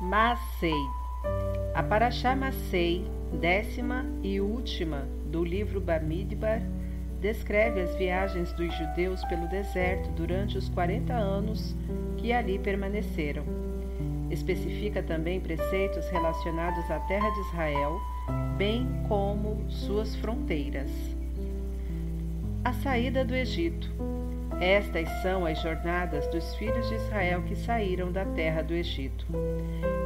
Massei. A Paraxá Massei, décima e última do livro Bamidbar, descreve as viagens dos judeus pelo deserto durante os 40 anos que ali permaneceram. Especifica também preceitos relacionados à terra de Israel, bem como suas fronteiras. A saída do Egito. Estas são as jornadas dos filhos de Israel que saíram da terra do Egito.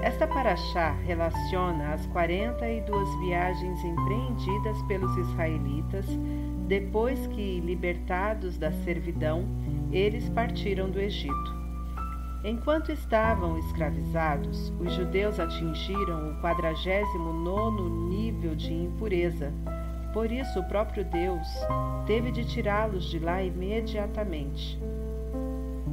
Esta paraxá relaciona as 42 viagens empreendidas pelos israelitas depois que, libertados da servidão, eles partiram do Egito. Enquanto estavam escravizados, os judeus atingiram o 49 nível de impureza. Por isso, o próprio Deus teve de tirá-los de lá imediatamente,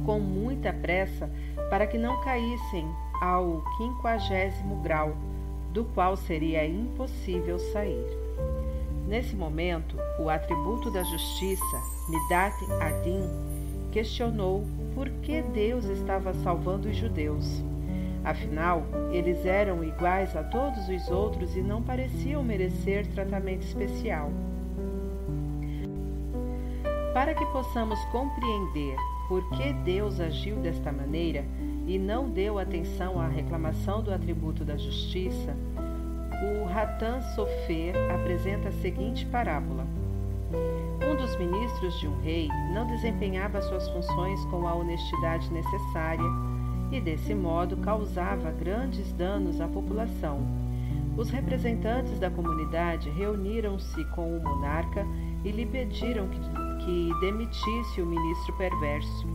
com muita pressa, para que não caíssem ao quinquagésimo grau, do qual seria impossível sair. Nesse momento, o atributo da justiça, Midat Adin, questionou por que Deus estava salvando os judeus. Afinal, eles eram iguais a todos os outros e não pareciam merecer tratamento especial. Para que possamos compreender por que Deus agiu desta maneira e não deu atenção à reclamação do atributo da justiça, o Ratan Sofer apresenta a seguinte parábola. Um dos ministros de um rei não desempenhava suas funções com a honestidade necessária e, desse modo, causava grandes danos à população. Os representantes da comunidade reuniram-se com o monarca e lhe pediram que, que demitisse o ministro perverso.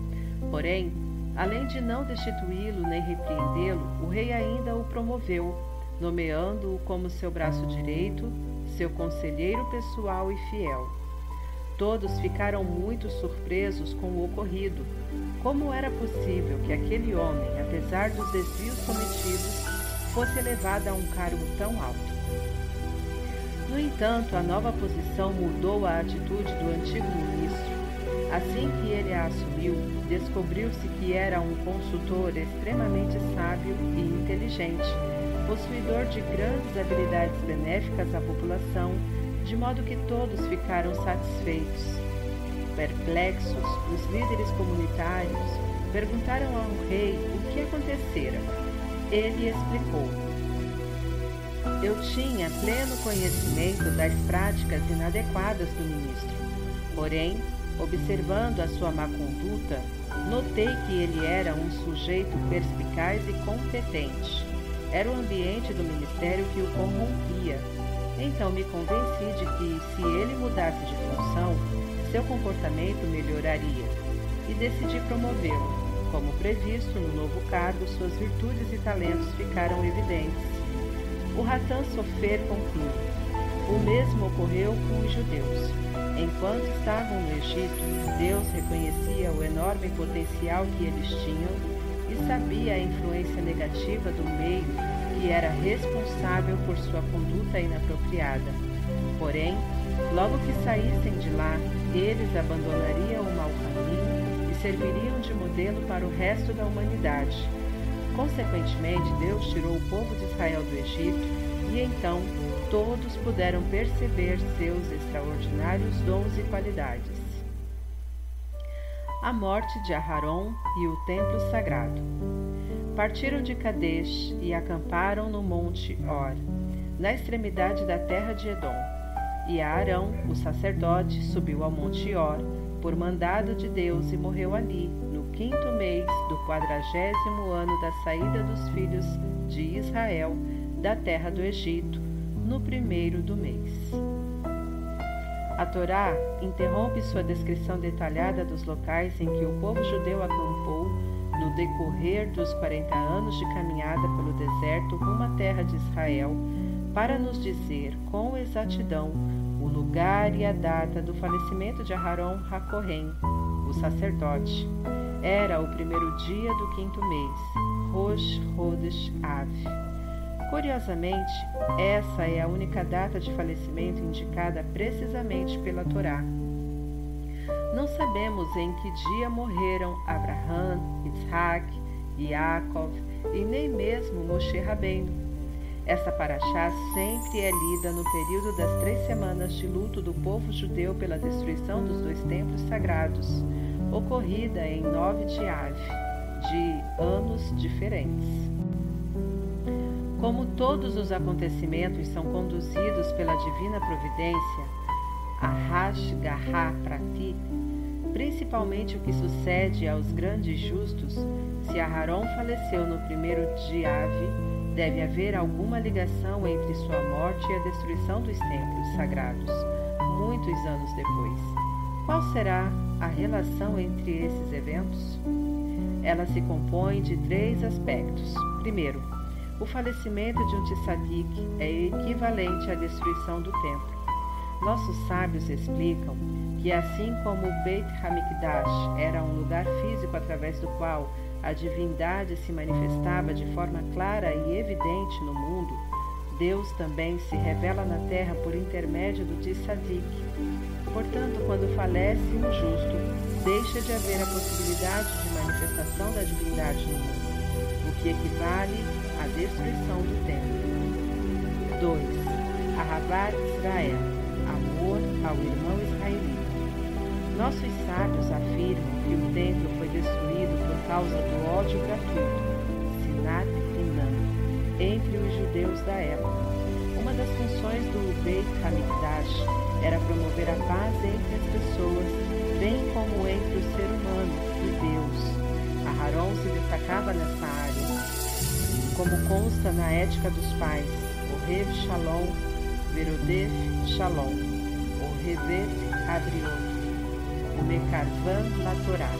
Porém, além de não destituí-lo nem repreendê-lo, o rei ainda o promoveu, nomeando-o como seu braço direito, seu conselheiro pessoal e fiel. Todos ficaram muito surpresos com o ocorrido. Como era possível que aquele homem, apesar dos desvios cometidos, fosse elevado a um cargo tão alto? No entanto, a nova posição mudou a atitude do antigo ministro. Assim que ele a assumiu, descobriu-se que era um consultor extremamente sábio e inteligente, possuidor de grandes habilidades benéficas à população de modo que todos ficaram satisfeitos. Perplexos, os líderes comunitários perguntaram ao rei o que acontecera. Ele explicou. Eu tinha pleno conhecimento das práticas inadequadas do ministro. Porém, observando a sua má conduta, notei que ele era um sujeito perspicaz e competente. Era o ambiente do ministério que o corrompia então me convenci de que, se ele mudasse de função, seu comportamento melhoraria e decidi promovê-lo. Como previsto no novo cargo, suas virtudes e talentos ficaram evidentes. O Ratan Sofer conclui: o mesmo ocorreu com os judeus. Enquanto estavam no Egito, Deus reconhecia o enorme potencial que eles tinham e sabia a influência negativa do meio que era responsável por sua conduta inapropriada. Porém, logo que saíssem de lá, eles abandonariam o mau caminho e serviriam de modelo para o resto da humanidade. Consequentemente, Deus tirou o povo de Israel do Egito e então todos puderam perceber seus extraordinários dons e qualidades. A morte de Aharon e o templo sagrado partiram de Kadesh e acamparam no monte Or, na extremidade da terra de Edom. E Arão, o sacerdote, subiu ao monte Or, por mandado de Deus, e morreu ali, no quinto mês do quadragésimo ano da saída dos filhos de Israel da terra do Egito, no primeiro do mês. A Torá interrompe sua descrição detalhada dos locais em que o povo judeu acampou no decorrer dos 40 anos de caminhada pelo deserto rumo à terra de Israel, para nos dizer com exatidão o lugar e a data do falecimento de Aharon Hakorem, o sacerdote. Era o primeiro dia do quinto mês, Rosh Hodesh Av. Curiosamente, essa é a única data de falecimento indicada precisamente pela Torá. Não sabemos em que dia morreram Abraham, Isaac, Yaakov e nem mesmo Moshe Rabbeinu. Esta paraxá sempre é lida no período das três semanas de luto do povo judeu pela destruição dos dois templos sagrados, ocorrida em 9 de Ave, de anos diferentes. Como todos os acontecimentos são conduzidos pela divina providência, Garra Prati, principalmente o que sucede aos grandes justos, se Aharon faleceu no primeiro de Ave, Deve haver alguma ligação entre sua morte e a destruição dos templos sagrados, muitos anos depois. Qual será a relação entre esses eventos? Ela se compõe de três aspectos. Primeiro, o falecimento de um tzadik é equivalente à destruição do templo. Nossos sábios explicam que assim como o Beit Hamikdash era um lugar físico através do qual a divindade se manifestava de forma clara e evidente no mundo, Deus também se revela na terra por intermédio do Tzadik. Portanto, quando falece um justo, deixa de haver a possibilidade de manifestação da divindade no mundo, o que equivale à destruição do templo. 2. Ahavat Israel, ao irmão israelita. Nossos sábios afirmam que o templo foi destruído por causa do ódio gratuito, Sinat Inam, entre os judeus da época. Uma das funções do Beit Hamikdash era promover a paz entre as pessoas, bem como entre o ser humano e Deus. Aharon se destacava nessa área, como consta na ética dos pais, o Rev Shalom, Verodev Shalom, o Revet Abriot o Mecarvan Latorá.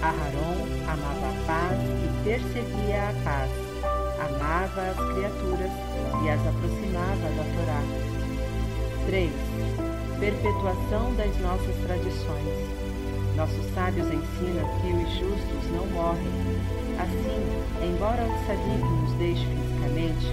Aharon amava a paz e perseguia a paz, amava as criaturas e as aproximava da Torá. 3. Perpetuação das nossas tradições. Nossos sábios ensinam que os justos não morrem. Assim, embora o tzadik nos deixe fisicamente,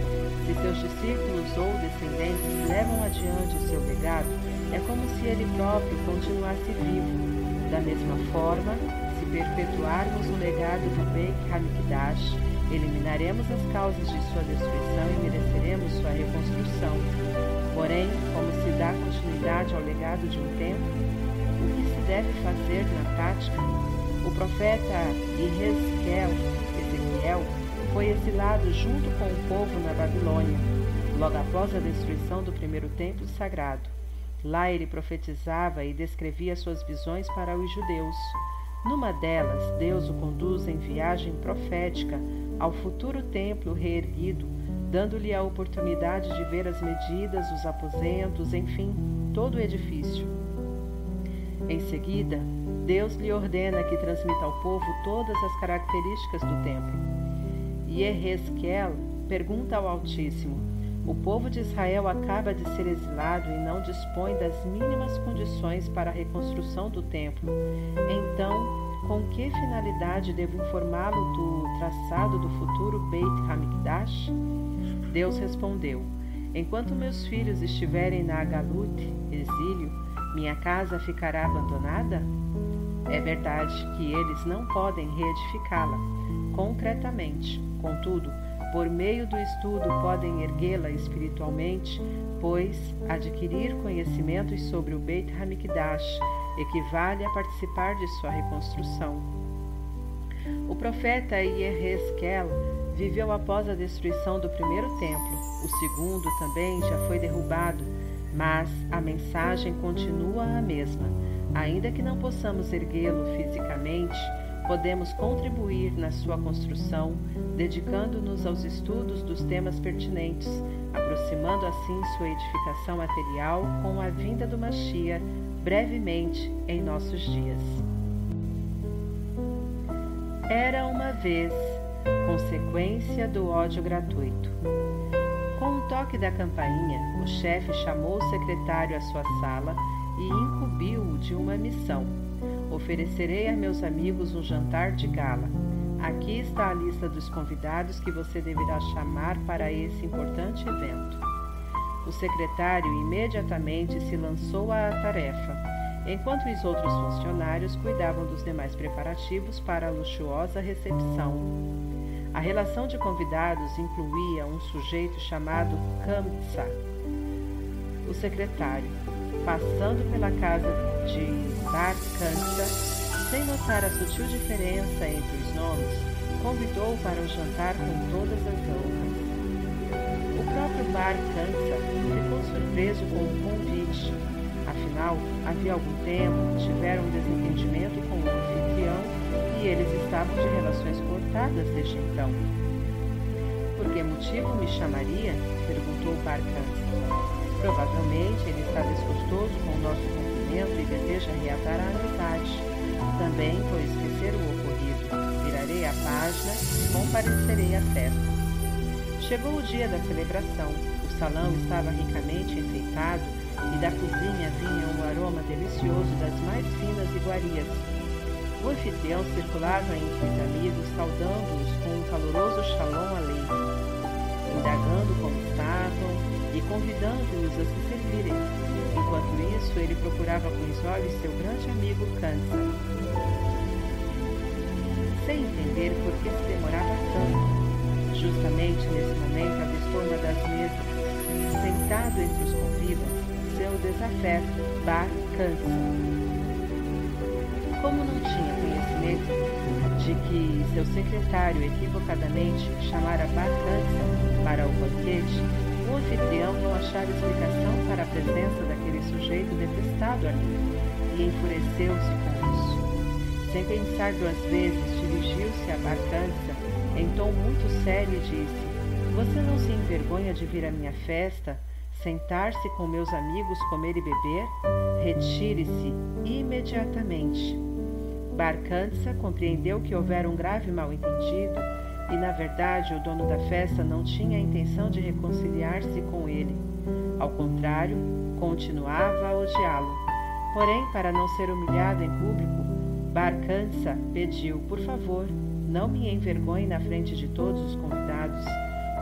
se seus discípulos ou descendentes levam adiante o seu legado, é como se ele próprio continuasse vivo. Da mesma forma, se perpetuarmos o legado do Beit Hamikdash, eliminaremos as causas de sua destruição e mereceremos sua reconstrução. Porém, como se dá continuidade ao legado de um tempo, o que se deve fazer na prática? O profeta Ezequiel, Ezequiel foi exilado junto com o povo na Babilônia, logo após a destruição do primeiro templo sagrado. Lá ele profetizava e descrevia suas visões para os judeus. Numa delas, Deus o conduz em viagem profética ao futuro templo reerguido, dando-lhe a oportunidade de ver as medidas, os aposentos, enfim, todo o edifício. Em seguida, Deus lhe ordena que transmita ao povo todas as características do templo. E Ezequiel pergunta ao Altíssimo: o povo de Israel acaba de ser exilado e não dispõe das mínimas condições para a reconstrução do templo. Então, com que finalidade devo informá-lo do traçado do futuro Beit Hamikdash? Deus respondeu: Enquanto meus filhos estiverem na Galut, exílio, minha casa ficará abandonada? É verdade que eles não podem reedificá-la concretamente. Contudo, por meio do estudo podem erguê-la espiritualmente, pois adquirir conhecimentos sobre o Beit Hamikdash equivale a participar de sua reconstrução. O profeta Yehezkel viveu após a destruição do primeiro templo. O segundo também já foi derrubado, mas a mensagem continua a mesma. Ainda que não possamos erguê-lo fisicamente, podemos contribuir na sua construção, dedicando-nos aos estudos dos temas pertinentes, aproximando assim sua edificação material com a vinda do Machia brevemente em nossos dias. Era uma vez consequência do ódio gratuito. Com um toque da campainha, o chefe chamou o secretário à sua sala e incumbiu-o de uma missão Oferecerei a meus amigos um jantar de gala. Aqui está a lista dos convidados que você deverá chamar para esse importante evento. O secretário imediatamente se lançou à tarefa. enquanto os outros funcionários cuidavam dos demais preparativos para a luxuosa recepção. A relação de convidados incluía um sujeito chamado Kamtsa, o secretário, passando pela casa de Bar Kamtsa, sem notar a sutil diferença entre os nomes, convidou-o para o jantar com todas as honras. O próprio Bar Kamtsa ficou surpreso com o convite Afinal, havia algum tempo tiveram um desentendimento com o anfitrião e eles estavam de relações cortadas desde então. Por que motivo me chamaria? perguntou Barcança. Provavelmente ele está desgostoso com o nosso e deseja reatar a amizade. Também vou esquecer o ocorrido. Virarei a página e comparecerei à festa. Chegou o dia da celebração. O salão estava ricamente enfeitado e da cozinha vinha um aroma delicioso das mais finas iguarias. O anfitrião circulava entre os amigos, saudando-os com um caloroso shalom aleichem, indagando como estavam e convidando-os a se servirem. Enquanto isso, ele procurava com os olhos seu grande amigo Kansa. Sem entender por que se demorava tanto. Justamente nesse momento avistou uma das mesas, sentado entre os convivas, seu desafeto, Bar Cansa. Como não tinha conhecimento de que seu secretário equivocadamente chamara Bar Cansa para o banquete, o anfitrião não achava explicação para a presença daquele sujeito detestado ali e enfureceu-se com isso. Sem pensar duas vezes, dirigiu-se a Bar Cansa em tom muito sério e disse: Você não se envergonha de vir à minha festa? sentar-se com meus amigos, comer e beber, retire-se imediatamente. Barcança compreendeu que houvera um grave mal-entendido e, na verdade, o dono da festa não tinha a intenção de reconciliar-se com ele. Ao contrário, continuava a odiá-lo. Porém, para não ser humilhado em público, Barcança pediu, por favor, não me envergonhe na frente de todos os convidados.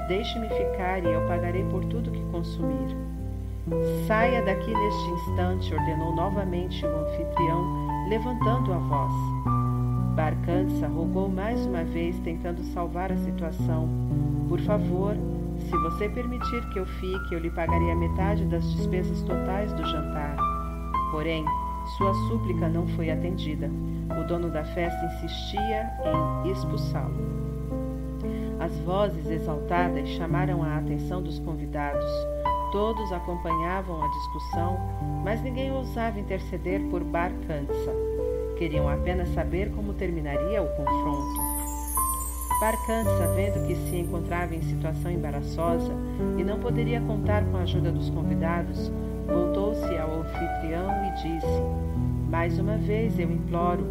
Deixe-me ficar e eu pagarei por tudo que consumir. Saia daqui neste instante, ordenou novamente o anfitrião, levantando a voz. Barcança rogou mais uma vez, tentando salvar a situação. Por favor, se você permitir que eu fique, eu lhe pagarei a metade das despesas totais do jantar. Porém, sua súplica não foi atendida. O dono da festa insistia em expulsá-lo. As vozes exaltadas chamaram a atenção dos convidados. Todos acompanhavam a discussão, mas ninguém ousava interceder por Bar Kansa. Queriam apenas saber como terminaria o confronto. Bar Kansa, vendo que se encontrava em situação embaraçosa e não poderia contar com a ajuda dos convidados, voltou-se ao anfitrião e disse: Mais uma vez eu imploro,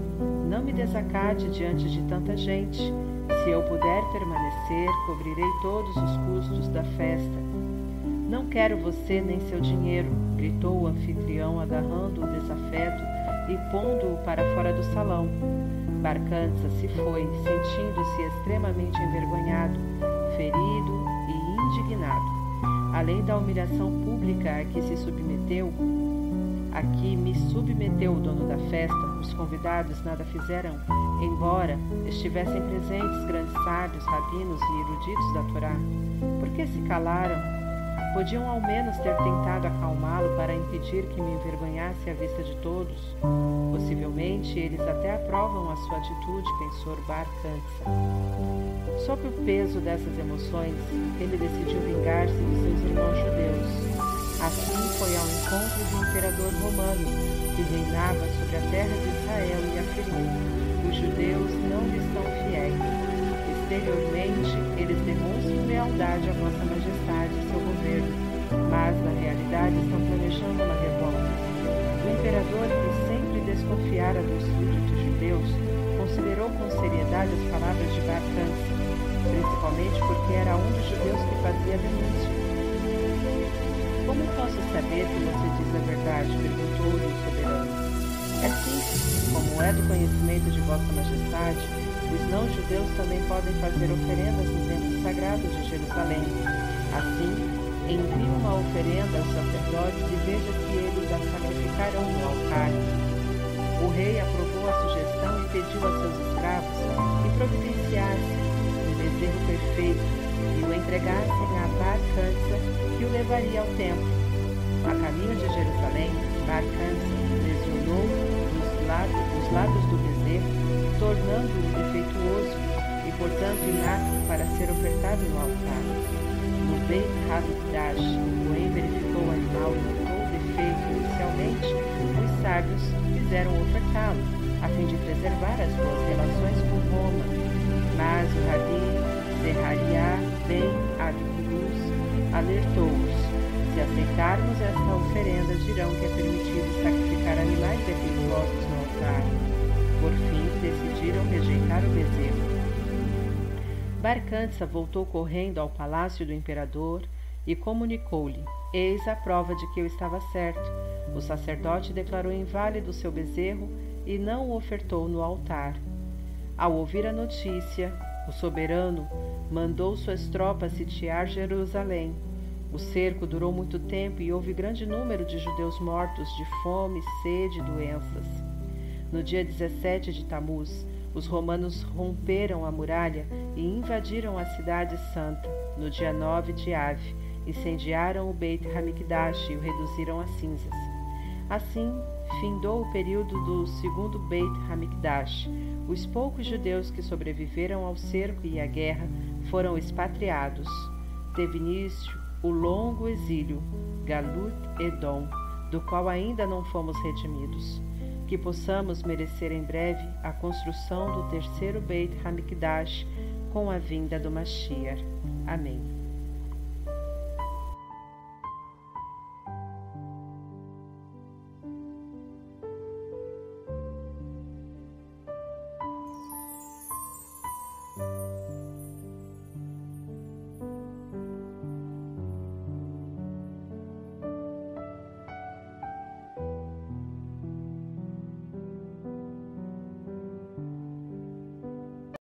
não me desacate diante de tanta gente. Se eu puder permanecer, cobrirei todos os custos da festa. Não quero você nem seu dinheiro, gritou o anfitrião, agarrando o desafeto e pondo-o para fora do salão. Barcança se foi, sentindo-se extremamente envergonhado, ferido e indignado. Além da humilhação pública a que se submeteu, Aqui me submeteu o dono da festa, os convidados nada fizeram, embora estivessem presentes grandes sábios, rabinos e eruditos da Torá. Por que se calaram? Podiam ao menos ter tentado acalmá-lo para impedir que me envergonhasse à vista de todos. Possivelmente eles até aprovam a sua atitude, pensou Bar Kansa. Sob o peso dessas emoções, ele decidiu vingar-se de seus irmãos judeus. Assim foi ao encontro do imperador romano, que reinava sobre a terra de Israel e afirmou: Os judeus não lhes são fiéis. Exteriormente, eles demonstram lealdade à Vossa Majestade mas na realidade estão planejando uma revolta. O imperador, que sempre desconfiara dos súditos judeus, considerou com seriedade as palavras de Barcança, principalmente porque era um dos judeus que fazia denúncia. Como posso saber que você diz a verdade? perguntou-lhe o soberano. É simples, como é do conhecimento de Vossa Majestade, os não-judeus também podem fazer oferendas no templo sagrado de Jerusalém. Assim, envie uma oferenda aos sacerdotes e veja se eles a sacrificarão no altar. O rei aprovou a sugestão e pediu a seus escravos que providenciassem um bezerro perfeito e o entregassem a Bar-Cansa, que o levaria ao templo. A caminho de Jerusalém, Bar-Cansa lesionou os lados, os lados do bezerro, tornando-o defeituoso e, portanto, inapto para ser ofertado no altar. Hamikdash, o rei verificou o animal e o defeito inicialmente, os sábios fizeram ofertá-lo, a fim de preservar as boas relações com Roma. Mas o Rabi Zerharia ben Abicurus alertou-os. Se aceitarmos esta oferenda, dirão que é permitido sacrificar animais defeituosos no altar. Por fim, decidiram rejeitar o bezerro. Barcança voltou correndo ao palácio do imperador e comunicou-lhe: Eis a prova de que eu estava certo. O sacerdote declarou inválido seu bezerro e não o ofertou no altar. Ao ouvir a notícia, o soberano mandou suas tropas sitiar Jerusalém. O cerco durou muito tempo e houve grande número de judeus mortos de fome, sede e doenças. No dia 17 de Tamuz, os romanos romperam a muralha e invadiram a cidade santa. No dia 9 de Ave, incendiaram o Beit Hamikdash e o reduziram a cinzas. Assim, findou o período do segundo Beit Hamikdash. Os poucos judeus que sobreviveram ao cerco e à guerra foram expatriados. Teve início o longo exílio, Galut Edom, do qual ainda não fomos redimidos que possamos merecer em breve a construção do terceiro Beit Hamikdash com a vinda do Mashiach. Amém.